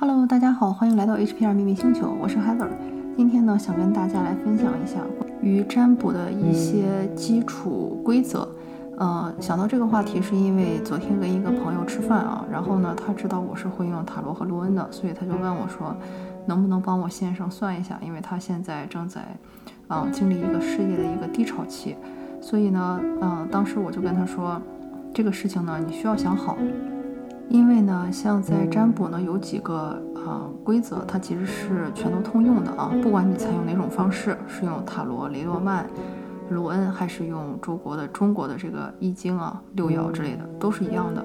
Hello，大家好，欢迎来到 HPR 秘密星球，我是 Heather。今天呢，想跟大家来分享一下关于占卜的一些基础规则。呃，想到这个话题是因为昨天跟一个朋友吃饭啊，然后呢，他知道我是会用塔罗和卢恩的，所以他就问我说，能不能帮我先生算一下？因为他现在正在啊经历一个事业的一个低潮期，所以呢，嗯，当时我就跟他说，这个事情呢，你需要想好。因为呢，像在占卜呢，有几个啊规则，它其实是全都通用的啊。不管你采用哪种方式，是用塔罗、雷诺曼、卢恩，还是用中国的中国的这个易经啊、六爻之类的，都是一样的。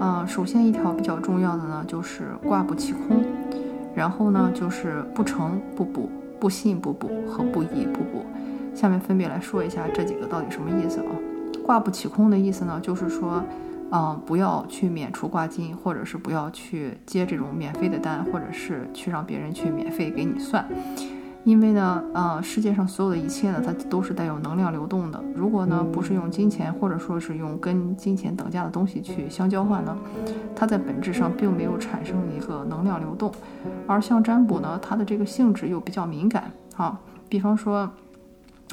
啊，首先一条比较重要的呢，就是卦不起空，然后呢，就是不成不补，不信不补和不疑不补。下面分别来说一下这几个到底什么意思啊？卦不起空的意思呢，就是说。嗯，不要去免除挂金，或者是不要去接这种免费的单，或者是去让别人去免费给你算，因为呢，呃，世界上所有的一切呢，它都是带有能量流动的。如果呢，不是用金钱，或者说是用跟金钱等价的东西去相交换呢，它在本质上并没有产生一个能量流动。而像占卜呢，它的这个性质又比较敏感啊。比方说，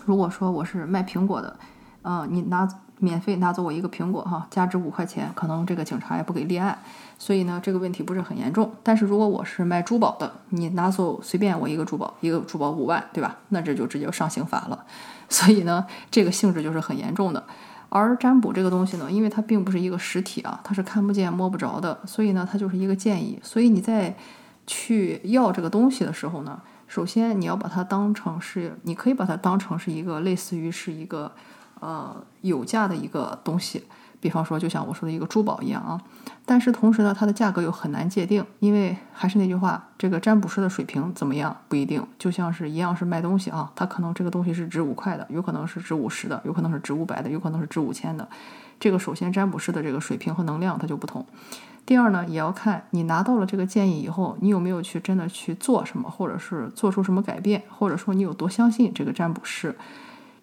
如果说我是卖苹果的，嗯，你拿。免费拿走我一个苹果哈，价值五块钱，可能这个警察也不给立案，所以呢，这个问题不是很严重。但是如果我是卖珠宝的，你拿走随便我一个珠宝，一个珠宝五万，对吧？那这就直接上刑法了。所以呢，这个性质就是很严重的。而占卜这个东西呢，因为它并不是一个实体啊，它是看不见摸不着的，所以呢，它就是一个建议。所以你在去要这个东西的时候呢，首先你要把它当成是，你可以把它当成是一个类似于是一个。呃，有价的一个东西，比方说，就像我说的一个珠宝一样啊。但是同时呢，它的价格又很难界定，因为还是那句话，这个占卜师的水平怎么样不一定。就像是一样是卖东西啊，他可能这个东西是值五块的，有可能是值五十的，有可能是值五百的，有可能是值五千的。这个首先占卜师的这个水平和能量它就不同。第二呢，也要看你拿到了这个建议以后，你有没有去真的去做什么，或者是做出什么改变，或者说你有多相信这个占卜师。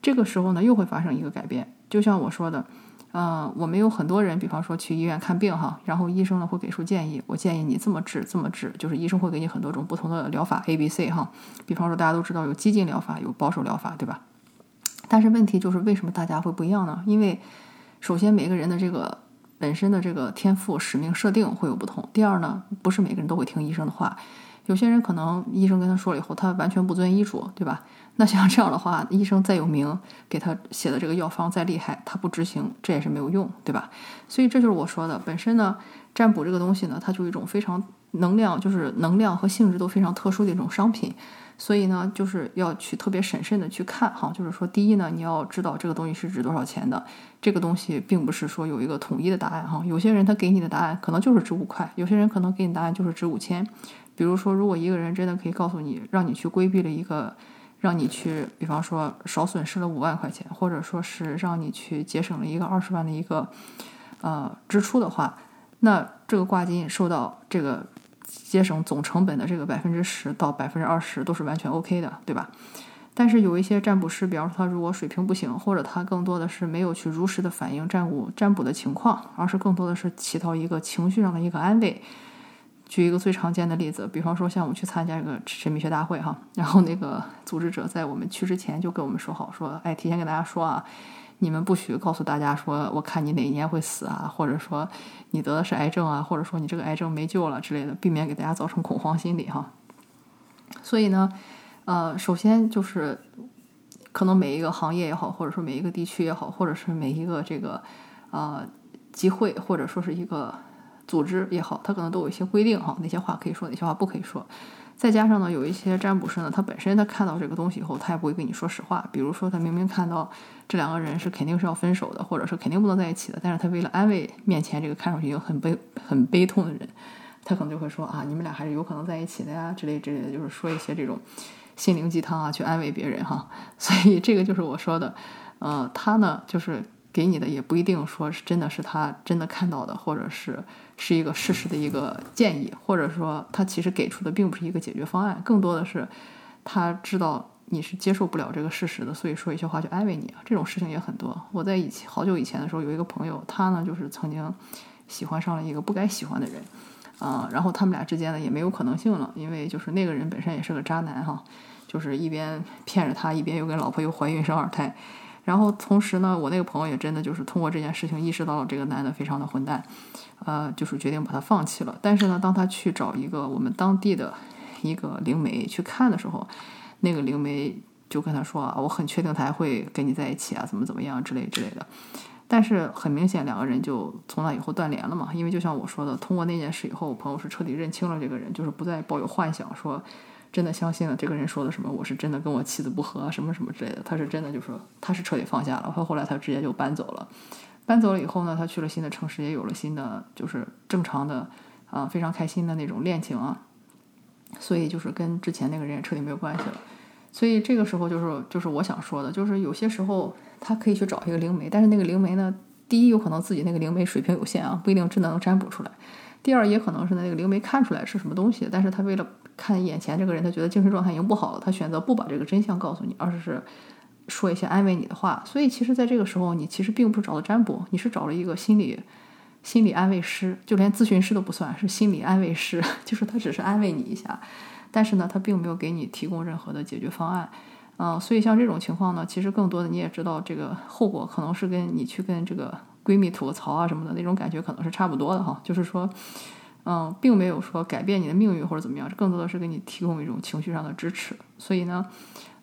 这个时候呢，又会发生一个改变。就像我说的，嗯，我们有很多人，比方说去医院看病哈，然后医生呢会给出建议，我建议你这么治，这么治，就是医生会给你很多种不同的疗法 A、B、C 哈。比方说大家都知道有激进疗法，有保守疗法，对吧？但是问题就是为什么大家会不一样呢？因为首先每个人的这个本身的这个天赋使命设定会有不同。第二呢，不是每个人都会听医生的话。有些人可能医生跟他说了以后，他完全不遵医嘱，对吧？那像这样的话，医生再有名，给他写的这个药方再厉害，他不执行，这也是没有用，对吧？所以这就是我说的，本身呢，占卜这个东西呢，它就是一种非常能量，就是能量和性质都非常特殊的一种商品。所以呢，就是要去特别审慎的去看哈，就是说，第一呢，你要知道这个东西是值多少钱的，这个东西并不是说有一个统一的答案哈。有些人他给你的答案可能就是值五块，有些人可能给你答案就是值五千。比如说，如果一个人真的可以告诉你，让你去规避了一个，让你去，比方说少损失了五万块钱，或者说是让你去节省了一个二十万的一个呃支出的话，那这个挂金受到这个节省总成本的这个百分之十到百分之二十都是完全 OK 的，对吧？但是有一些占卜师，比方说他如果水平不行，或者他更多的是没有去如实的反映占卜占卜的情况，而是更多的是起到一个情绪上的一个安慰。举一个最常见的例子，比方说像我们去参加一个神秘学大会哈，然后那个组织者在我们去之前就跟我们说好，说哎，提前跟大家说啊，你们不许告诉大家说，我看你哪一年会死啊，或者说你得的是癌症啊，或者说你这个癌症没救了之类的，避免给大家造成恐慌心理哈。所以呢，呃，首先就是可能每一个行业也好，或者说每一个地区也好，或者是每一个这个呃集会，或者说是一个。组织也好，他可能都有一些规定哈，哪些话可以说，哪些话不可以说。再加上呢，有一些占卜师呢，他本身他看到这个东西以后，他也不会跟你说实话。比如说，他明明看到这两个人是肯定是要分手的，或者是肯定不能在一起的，但是他为了安慰面前这个看上去很悲很悲痛的人，他可能就会说啊，你们俩还是有可能在一起的呀，之类之类的，就是说一些这种心灵鸡汤啊，去安慰别人哈。所以这个就是我说的，呃，他呢就是。给你的也不一定说是真的是他真的看到的，或者是是一个事实的一个建议，或者说他其实给出的并不是一个解决方案，更多的是他知道你是接受不了这个事实的，所以说一些话去安慰你。这种事情也很多。我在以前好久以前的时候，有一个朋友，他呢就是曾经喜欢上了一个不该喜欢的人，啊，然后他们俩之间呢也没有可能性了，因为就是那个人本身也是个渣男哈，就是一边骗着他，一边又跟老婆又怀孕生二胎。然后同时呢，我那个朋友也真的就是通过这件事情意识到了这个男的非常的混蛋，呃，就是决定把他放弃了。但是呢，当他去找一个我们当地的一个灵媒去看的时候，那个灵媒就跟他说啊，我很确定他还会跟你在一起啊，怎么怎么样之类之类的。但是很明显，两个人就从那以后断联了嘛。因为就像我说的，通过那件事以后，我朋友是彻底认清了这个人，就是不再抱有幻想说。真的相信了这个人说的什么？我是真的跟我妻子不和，什么什么之类的。他是真的就说他是彻底放下了。他后来他直接就搬走了。搬走了以后呢，他去了新的城市，也有了新的就是正常的啊非常开心的那种恋情啊。所以就是跟之前那个人也彻底没有关系了。所以这个时候就是就是我想说的，就是有些时候他可以去找一个灵媒，但是那个灵媒呢，第一有可能自己那个灵媒水平有限啊，不一定真的能占卜出来。第二也可能是那个灵媒看出来是什么东西，但是他为了看眼前这个人，他觉得精神状态已经不好了，他选择不把这个真相告诉你，而是说一些安慰你的话。所以其实，在这个时候，你其实并不是找了占卜，你是找了一个心理心理安慰师，就连咨询师都不算是心理安慰师，就是他只是安慰你一下，但是呢，他并没有给你提供任何的解决方案。嗯，所以像这种情况呢，其实更多的你也知道，这个后果可能是跟你去跟这个闺蜜吐槽啊什么的那种感觉可能是差不多的哈，就是说。嗯，并没有说改变你的命运或者怎么样，更多的是给你提供一种情绪上的支持。所以呢，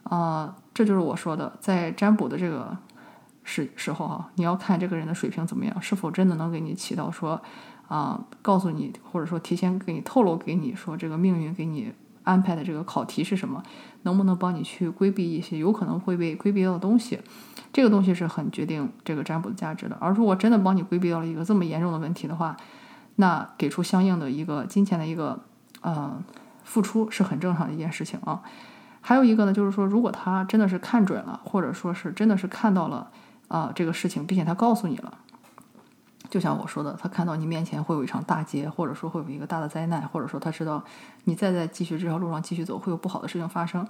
啊，这就是我说的，在占卜的这个时时候哈，你要看这个人的水平怎么样，是否真的能给你起到说，啊，告诉你或者说提前给你透露给你说这个命运给你安排的这个考题是什么，能不能帮你去规避一些有可能会被规避到的东西，这个东西是很决定这个占卜的价值的。而如果真的帮你规避到了一个这么严重的问题的话，那给出相应的一个金钱的一个呃付出是很正常的一件事情啊。还有一个呢，就是说，如果他真的是看准了，或者说是真的是看到了啊这个事情，并且他告诉你了，就像我说的，他看到你面前会有一场大劫，或者说会有一个大的灾难，或者说他知道你再在继续这条路上继续走会有不好的事情发生。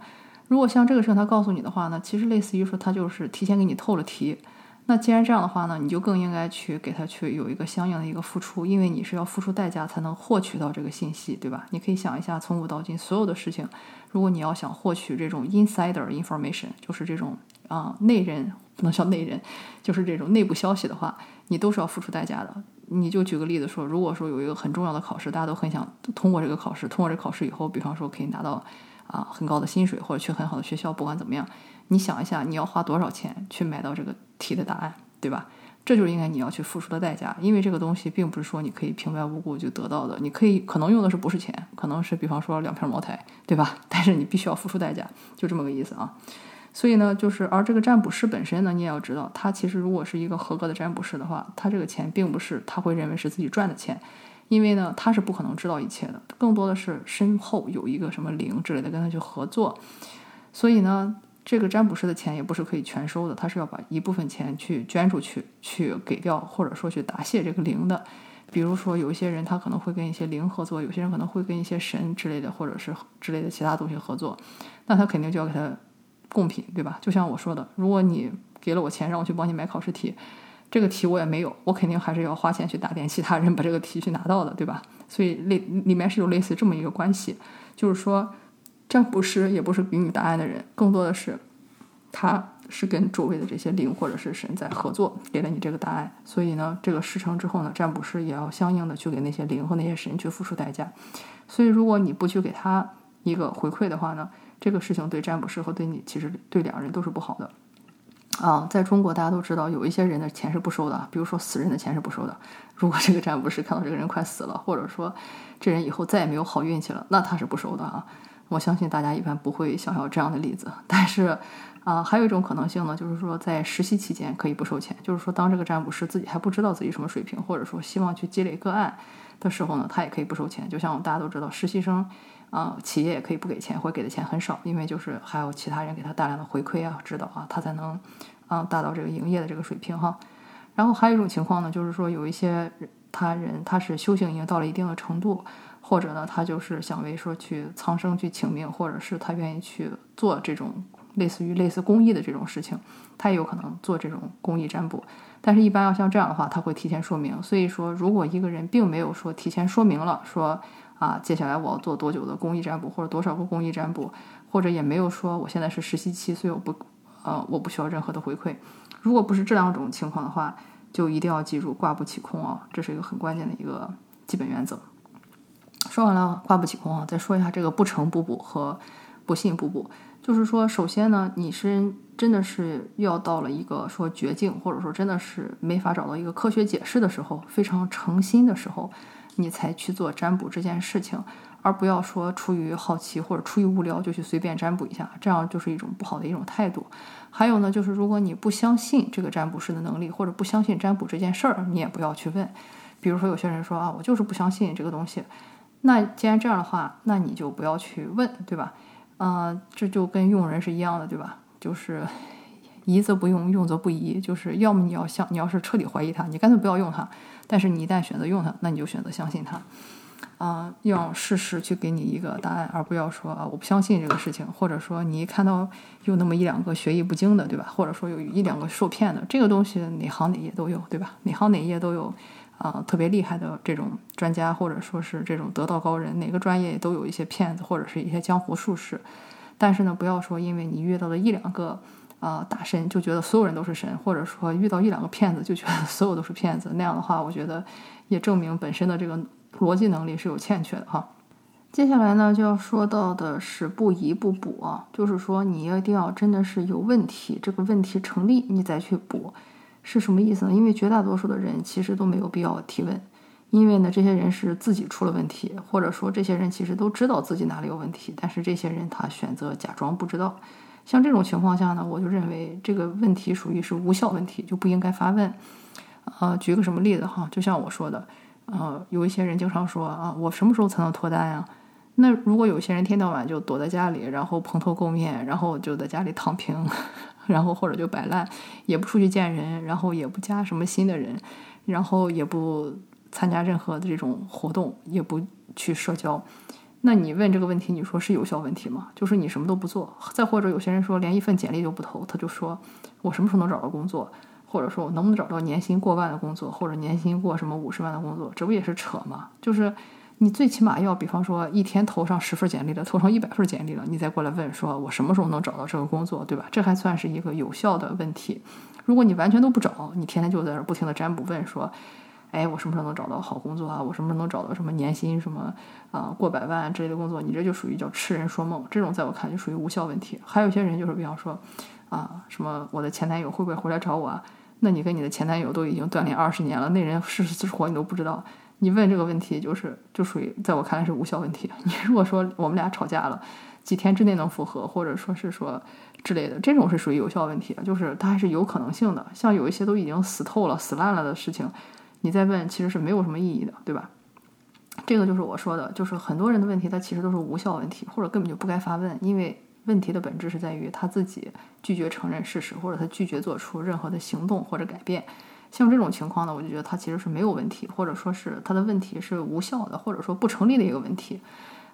如果像这个事情他告诉你的话呢，其实类似于说他就是提前给你透了题。那既然这样的话呢，你就更应该去给他去有一个相应的一个付出，因为你是要付出代价才能获取到这个信息，对吧？你可以想一下，从古到今所有的事情，如果你要想获取这种 insider information，就是这种啊内人不能叫内人，就是这种内部消息的话，你都是要付出代价的。你就举个例子说，如果说有一个很重要的考试，大家都很想通过这个考试，通过这考试以后，比方说可以拿到啊很高的薪水或者去很好的学校，不管怎么样。你想一下，你要花多少钱去买到这个题的答案，对吧？这就是应该你要去付出的代价，因为这个东西并不是说你可以平白无故就得到的。你可以可能用的是不是钱，可能是比方说两瓶茅台，对吧？但是你必须要付出代价，就这么个意思啊。所以呢，就是而这个占卜师本身呢，你也要知道，他其实如果是一个合格的占卜师的话，他这个钱并不是他会认为是自己赚的钱，因为呢，他是不可能知道一切的，更多的是身后有一个什么灵之类的跟他去合作，所以呢。这个占卜师的钱也不是可以全收的，他是要把一部分钱去捐出去，去给掉，或者说去答谢这个灵的。比如说，有一些人他可能会跟一些灵合作，有些人可能会跟一些神之类的，或者是之类的其他东西合作，那他肯定就要给他贡品，对吧？就像我说的，如果你给了我钱让我去帮你买考试题，这个题我也没有，我肯定还是要花钱去打点其他人把这个题去拿到的，对吧？所以类里面是有类似这么一个关系，就是说。占卜师也不是给你答案的人，更多的是，他是跟周围的这些灵或者是神在合作，给了你这个答案。所以呢，这个事成之后呢，占卜师也要相应的去给那些灵和那些神去付出代价。所以，如果你不去给他一个回馈的话呢，这个事情对占卜师和对你其实对两人都是不好的。啊，在中国大家都知道，有一些人的钱是不收的，比如说死人的钱是不收的。如果这个占卜师看到这个人快死了，或者说这人以后再也没有好运气了，那他是不收的啊。我相信大家一般不会想要这样的例子，但是，啊，还有一种可能性呢，就是说在实习期间可以不收钱，就是说当这个占卜师自己还不知道自己什么水平，或者说希望去积累个案的时候呢，他也可以不收钱。就像我们大家都知道，实习生，啊，企业也可以不给钱，或给的钱很少，因为就是还有其他人给他大量的回馈啊、指导啊，他才能，啊，达到这个营业的这个水平哈。然后还有一种情况呢，就是说有一些他人他是修行已经到了一定的程度。或者呢，他就是想为说去苍生去请命，或者是他愿意去做这种类似于类似公益的这种事情，他也有可能做这种公益占卜。但是，一般要像这样的话，他会提前说明。所以说，如果一个人并没有说提前说明了，说啊，接下来我要做多久的公益占卜，或者多少个公益占卜，或者也没有说我现在是实习期，所以我不，呃，我不需要任何的回馈。如果不是这两种情况的话，就一定要记住挂不起空啊，这是一个很关键的一个基本原则。说完了挂不起空啊，再说一下这个不成不补和不信不补。就是说，首先呢，你是真的是要到了一个说绝境，或者说真的是没法找到一个科学解释的时候，非常诚心的时候，你才去做占卜这件事情，而不要说出于好奇或者出于无聊就去随便占卜一下，这样就是一种不好的一种态度。还有呢，就是如果你不相信这个占卜师的能力，或者不相信占卜这件事儿，你也不要去问。比如说有些人说啊，我就是不相信这个东西，那既然这样的话，那你就不要去问，对吧？嗯，这就跟用人是一样的，对吧？就是 疑则不用，用则不疑。就是要么你要相，你要是彻底怀疑它，你干脆不要用它。但是你一旦选择用它，那你就选择相信它。啊，用事实去给你一个答案，而不要说啊我不相信这个事情，或者说你一看到有那么一两个学艺不精的，对吧？或者说有一两个受骗的，这个东西哪行哪业都有，对吧？哪行哪业都有。啊，特别厉害的这种专家，或者说是这种得道高人，哪个专业都有一些骗子，或者是一些江湖术士。但是呢，不要说因为你遇到了一两个啊大神，就觉得所有人都是神，或者说遇到一两个骗子就觉得所有都是骗子。那样的话，我觉得也证明本身的这个逻辑能力是有欠缺的哈。接下来呢，就要说到的是不疑不补啊，就是说你一定要真的是有问题，这个问题成立，你再去补。是什么意思呢？因为绝大多数的人其实都没有必要提问，因为呢，这些人是自己出了问题，或者说这些人其实都知道自己哪里有问题，但是这些人他选择假装不知道。像这种情况下呢，我就认为这个问题属于是无效问题，就不应该发问。呃，举个什么例子哈？就像我说的，呃，有一些人经常说啊，我什么时候才能脱单呀？那如果有些人天到晚就躲在家里，然后蓬头垢面，然后就在家里躺平。然后或者就摆烂，也不出去见人，然后也不加什么新的人，然后也不参加任何的这种活动，也不去社交。那你问这个问题，你说是有效问题吗？就是你什么都不做。再或者有些人说连一份简历都不投，他就说我什么时候能找到工作，或者说我能不能找到年薪过万的工作，或者年薪过什么五十万的工作，这不也是扯吗？就是。你最起码要，比方说一天投上十份简历了，投上一百份简历了，你再过来问，说我什么时候能找到这个工作，对吧？这还算是一个有效的问题。如果你完全都不找，你天天就在这不停的占卜问，说，哎，我什么时候能找到好工作啊？我什么时候能找到什么年薪什么啊过百万之类的工作？你这就属于叫痴人说梦，这种在我看就属于无效问题。还有些人就是，比方说，啊，什么我的前男友会不会回来找我啊？那你跟你的前男友都已经断联二十年了，那人是死是活你都不知道。你问这个问题，就是就属于在我看来是无效问题。你如果说我们俩吵架了，几天之内能复合，或者说是说之类的，这种是属于有效问题，就是它还是有可能性的。像有一些都已经死透了、死烂了的事情，你再问其实是没有什么意义的，对吧？这个就是我说的，就是很多人的问题，它其实都是无效问题，或者根本就不该发问，因为问题的本质是在于他自己拒绝承认事实，或者他拒绝做出任何的行动或者改变。像这种情况呢，我就觉得它其实是没有问题，或者说是它的问题是无效的，或者说不成立的一个问题。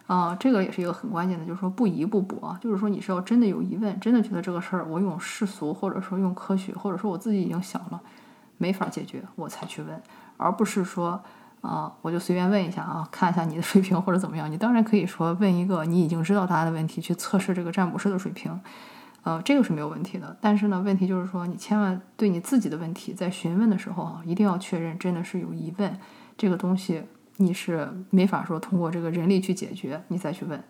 啊，这个也是一个很关键的，就是说不疑不补啊，就是说你是要真的有疑问，真的觉得这个事儿我用世俗或者说用科学，或者说我自己已经想了没法解决，我才去问，而不是说啊我就随便问一下啊，看一下你的水平或者怎么样。你当然可以说问一个你已经知道答案的问题，去测试这个占卜师的水平。呃，这个是没有问题的，但是呢，问题就是说，你千万对你自己的问题在询问的时候啊，一定要确认真的是有疑问，这个东西你是没法说通过这个人力去解决，你再去问。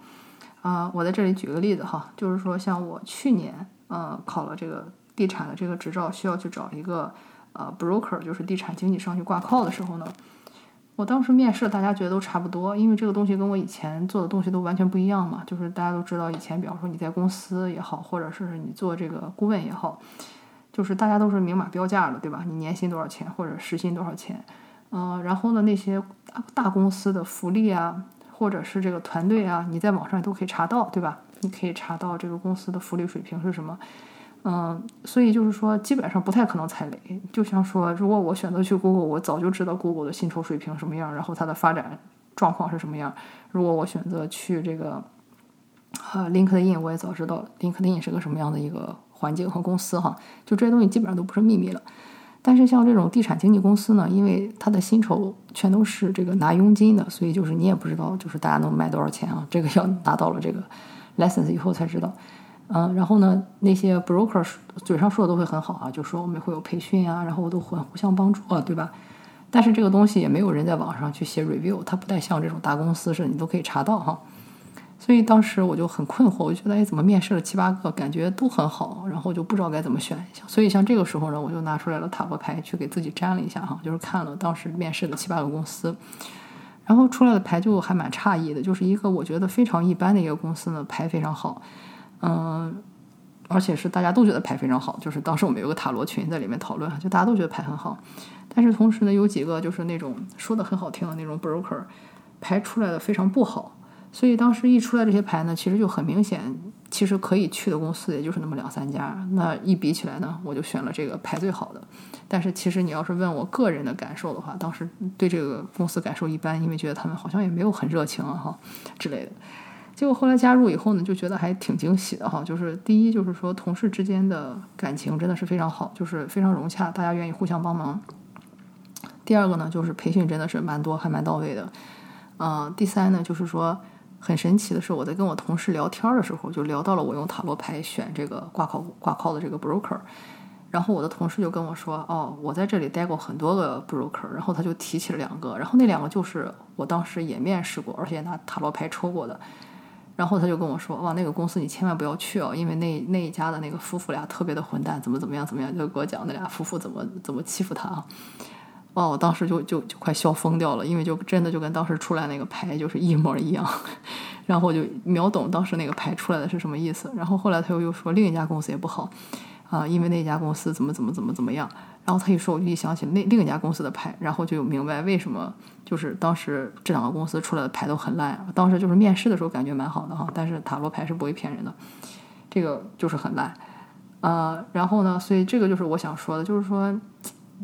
啊，我在这里举个例子哈，就是说，像我去年呃考了这个地产的这个执照，需要去找一个呃 broker，就是地产经纪商去挂靠的时候呢。我当时面试，大家觉得都差不多，因为这个东西跟我以前做的东西都完全不一样嘛。就是大家都知道，以前比方说你在公司也好，或者是你做这个顾问也好，就是大家都是明码标价的，对吧？你年薪多少钱，或者时薪多少钱？嗯，然后呢，那些大公司的福利啊，或者是这个团队啊，你在网上都可以查到，对吧？你可以查到这个公司的福利水平是什么。嗯，所以就是说，基本上不太可能踩雷。就像说，如果我选择去 Google，我早就知道 Google 的薪酬水平什么样，然后它的发展状况是什么样。如果我选择去这个呃 LinkedIn，我也早知道 LinkedIn 是个什么样的一个环境和公司哈。就这些东西基本上都不是秘密了。但是像这种地产经纪公司呢，因为它的薪酬全都是这个拿佣金的，所以就是你也不知道，就是大家能卖多少钱啊？这个要拿到了这个 license 以后才知道。嗯，然后呢，那些 broker 嘴上说的都会很好啊，就说我们会有培训啊，然后都会互相帮助啊，对吧？但是这个东西也没有人在网上去写 review，它不太像这种大公司似的，你都可以查到哈。所以当时我就很困惑，我觉得哎，怎么面试了七八个，感觉都很好，然后就不知道该怎么选。所以像这个时候呢，我就拿出来了塔罗牌去给自己占了一下哈，就是看了当时面试的七八个公司，然后出来的牌就还蛮诧异的，就是一个我觉得非常一般的一个公司呢，牌非常好，嗯，而且是大家都觉得牌非常好，就是当时我们有个塔罗群在里面讨论，就大家都觉得牌很好，但是同时呢，有几个就是那种说的很好听的那种 broker，牌出来的非常不好。所以当时一出来这些牌呢，其实就很明显，其实可以去的公司也就是那么两三家。那一比起来呢，我就选了这个牌最好的。但是其实你要是问我个人的感受的话，当时对这个公司感受一般，因为觉得他们好像也没有很热情啊哈之类的。结果后来加入以后呢，就觉得还挺惊喜的哈。就是第一就是说同事之间的感情真的是非常好，就是非常融洽，大家愿意互相帮忙。第二个呢，就是培训真的是蛮多还蛮到位的。嗯，第三呢，就是说。很神奇的是，我在跟我同事聊天的时候，就聊到了我用塔罗牌选这个挂靠挂靠的这个 broker，然后我的同事就跟我说：“哦，我在这里待过很多个 broker。”然后他就提起了两个，然后那两个就是我当时也面试过，而且拿塔罗牌抽过的。然后他就跟我说：“哇，那个公司你千万不要去哦，因为那那一家的那个夫妇俩特别的混蛋，怎么怎么样怎么样，就给我讲那俩夫妇怎么怎么欺负他啊。”哇，我当时就就就快笑疯掉了，因为就真的就跟当时出来那个牌就是一模一样，然后我就秒懂当时那个牌出来的是什么意思。然后后来他又又说另一家公司也不好啊，因为那家公司怎么怎么怎么怎么样。然后他一说，我就一想起那另一家公司的牌，然后就明白为什么就是当时这两个公司出来的牌都很烂。当时就是面试的时候感觉蛮好的哈，但是塔罗牌是不会骗人的，这个就是很烂啊。然后呢，所以这个就是我想说的，就是说。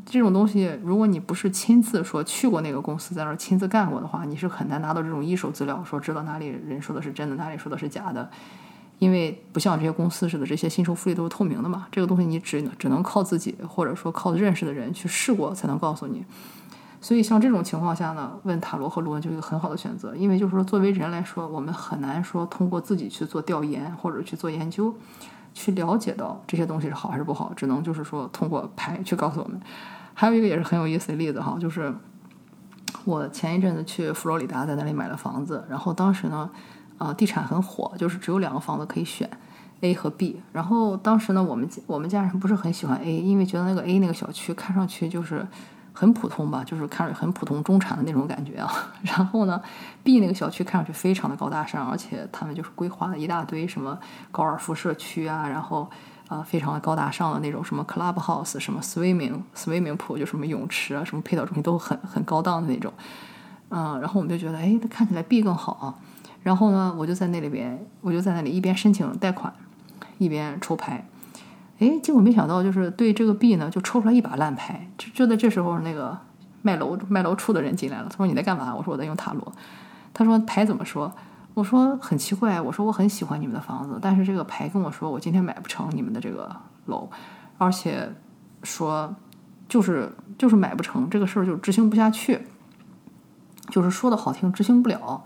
这种东西，如果你不是亲自说去过那个公司，在那儿亲自干过的话，你是很难拿到这种一手资料，说知道哪里人说的是真的，哪里说的是假的。因为不像这些公司似的，这些薪酬福利都是透明的嘛。这个东西你只只能靠自己，或者说靠认识的人去试过才能告诉你。所以像这种情况下呢，问塔罗和罗就一个很好的选择。因为就是说，作为人来说，我们很难说通过自己去做调研或者去做研究。去了解到这些东西是好还是不好，只能就是说通过牌去告诉我们。还有一个也是很有意思的例子哈，就是我前一阵子去佛罗里达，在那里买了房子，然后当时呢，啊，地产很火，就是只有两个房子可以选，A 和 B。然后当时呢，我们我们家人不是很喜欢 A，因为觉得那个 A 那个小区看上去就是。很普通吧，就是看着很普通中产的那种感觉啊。然后呢，B 那个小区看上去非常的高大上，而且他们就是规划了一大堆什么高尔夫社区啊，然后啊非常的高大上的那种什么 club house，什么 swimming swimming pool 就什么泳池啊，什么配套中心都很很高档的那种。嗯，然后我们就觉得，哎，它看起来 B 更好啊。然后呢，我就在那里边，我就在那里一边申请贷款，一边抽牌。哎，结果没想到，就是对这个币呢，就抽出来一把烂牌。就就在这时候，那个卖楼卖楼处的人进来了。他说：“你在干嘛？”我说：“我在用塔罗。”他说：“牌怎么说？”我说：“很奇怪。”我说：“我很喜欢你们的房子，但是这个牌跟我说，我今天买不成你们的这个楼，而且说就是就是买不成这个事儿，就执行不下去。就是说的好听，执行不了。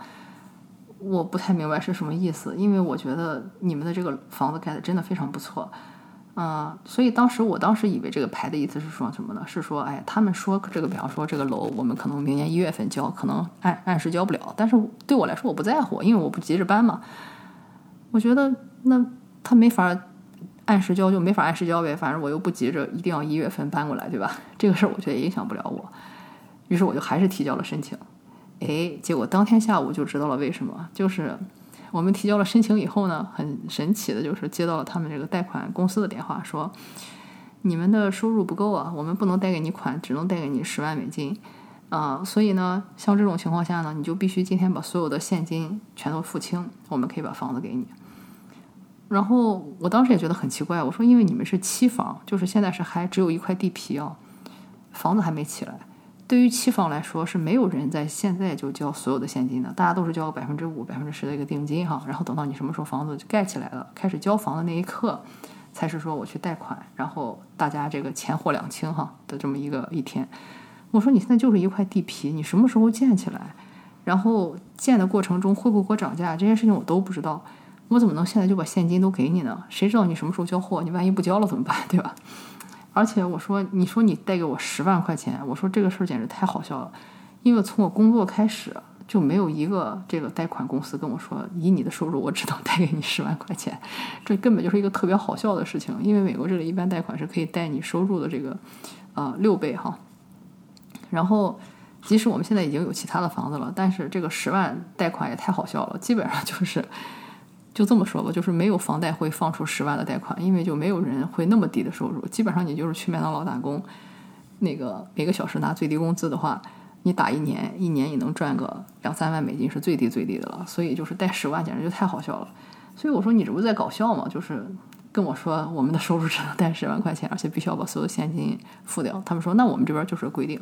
我不太明白是什么意思，因为我觉得你们的这个房子盖的真的非常不错。”嗯，所以当时我当时以为这个牌的意思是说什么呢？是说，哎，他们说这个，比方说这个楼，我们可能明年一月份交，可能按按时交不了。但是对我来说，我不在乎，因为我不急着搬嘛。我觉得那他没法按时交，就没法按时交呗。反正我又不急着一定要一月份搬过来，对吧？这个事儿我觉得也影响不了我。于是我就还是提交了申请。哎，结果当天下午就知道了为什么，就是。我们提交了申请以后呢，很神奇的就是接到了他们这个贷款公司的电话，说你们的收入不够啊，我们不能贷给你款，只能贷给你十万美金啊。所以呢，像这种情况下呢，你就必须今天把所有的现金全都付清，我们可以把房子给你。然后我当时也觉得很奇怪，我说因为你们是期房，就是现在是还只有一块地皮啊，房子还没起来。对于期房来说，是没有人在现在就交所有的现金的，大家都是交百分之五、百分之十的一个定金哈，然后等到你什么时候房子盖起来了，开始交房的那一刻，才是说我去贷款，然后大家这个钱货两清哈的这么一个一天。我说你现在就是一块地皮，你什么时候建起来？然后建的过程中会不会给我涨价？这些事情我都不知道，我怎么能现在就把现金都给你呢？谁知道你什么时候交货？你万一不交了怎么办？对吧？而且我说，你说你贷给我十万块钱，我说这个事儿简直太好笑了，因为从我工作开始就没有一个这个贷款公司跟我说，以你的收入我只能贷给你十万块钱，这根本就是一个特别好笑的事情。因为美国这里一般贷款是可以贷你收入的这个呃六倍哈。然后，即使我们现在已经有其他的房子了，但是这个十万贷款也太好笑了，基本上就是。就这么说吧，就是没有房贷会放出十万的贷款，因为就没有人会那么低的收入。基本上你就是去麦当劳打工，那个每个小时拿最低工资的话，你打一年，一年也能赚个两三万美金，是最低最低的了。所以就是贷十万简直就太好笑了。所以我说你这不是在搞笑吗？就是跟我说我们的收入只能贷十万块钱，而且必须要把所有现金付掉。他们说那我们这边就是规定。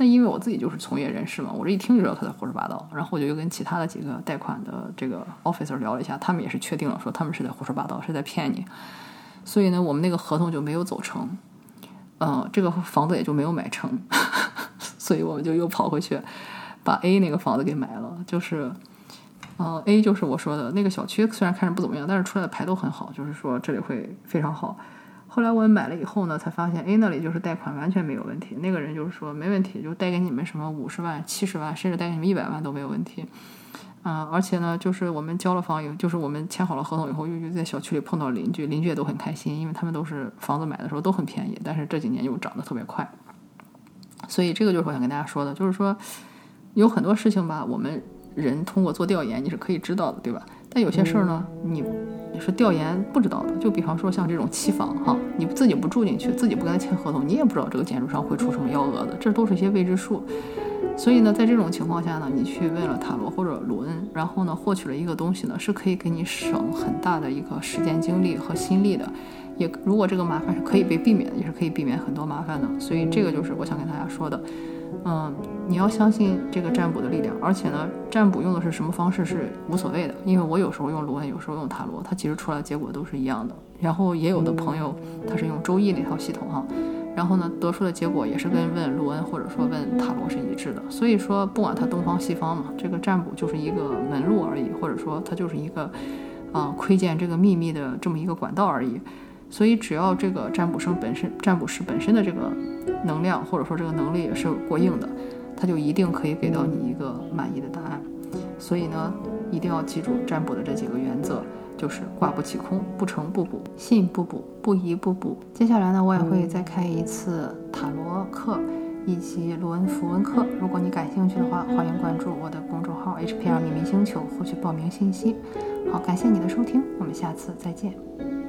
那因为我自己就是从业人士嘛，我这一听就知道他在胡说八道。然后我就又跟其他的几个贷款的这个 officer 聊了一下，他们也是确定了，说他们是在胡说八道，是在骗你。所以呢，我们那个合同就没有走成，嗯，这个房子也就没有买成。所以我们就又跑回去把 A 那个房子给买了。就是，嗯，A 就是我说的那个小区，虽然看着不怎么样，但是出来的牌都很好，就是说这里会非常好。后来我买了以后呢，才发现 A 那里就是贷款完全没有问题。那个人就是说没问题，就贷给你们什么五十万、七十万，甚至贷给你们一百万都没有问题。嗯，而且呢，就是我们交了房以后，就是我们签好了合同以后，又又在小区里碰到邻居，邻居也都很开心，因为他们都是房子买的时候都很便宜，但是这几年又涨得特别快。所以这个就是我想跟大家说的，就是说有很多事情吧，我们人通过做调研你是可以知道的，对吧？但有些事儿呢，你。是调研不知道的，就比方说像这种期房哈，你自己不住进去，自己不跟他签合同，你也不知道这个建筑商会出什么幺蛾子，这都是一些未知数。所以呢，在这种情况下呢，你去问了塔罗或者卢恩，然后呢，获取了一个东西呢，是可以给你省很大的一个时间精力和心力的。也如果这个麻烦是可以被避免的，也是可以避免很多麻烦的。所以这个就是我想跟大家说的。嗯，你要相信这个占卜的力量，而且呢，占卜用的是什么方式是无所谓的，因为我有时候用卢恩，有时候用塔罗，它其实出来的结果都是一样的。然后也有的朋友他是用周易那套系统哈，然后呢得出的结果也是跟问卢恩或者说问塔罗是一致的。所以说不管它东方西方嘛，这个占卜就是一个门路而已，或者说它就是一个啊窥见这个秘密的这么一个管道而已。所以，只要这个占卜生本身、占卜师本身的这个能量，或者说这个能力也是过硬的，他就一定可以给到你一个满意的答案。所以呢，一定要记住占卜的这几个原则，就是卦不起空，不成不补，信不补，不疑不补。接下来呢，我也会再开一次塔罗课以及罗恩符文课。如果你感兴趣的话，欢迎关注我的公众号 HPR 秘密星球，获取报名信息。好，感谢你的收听，我们下次再见。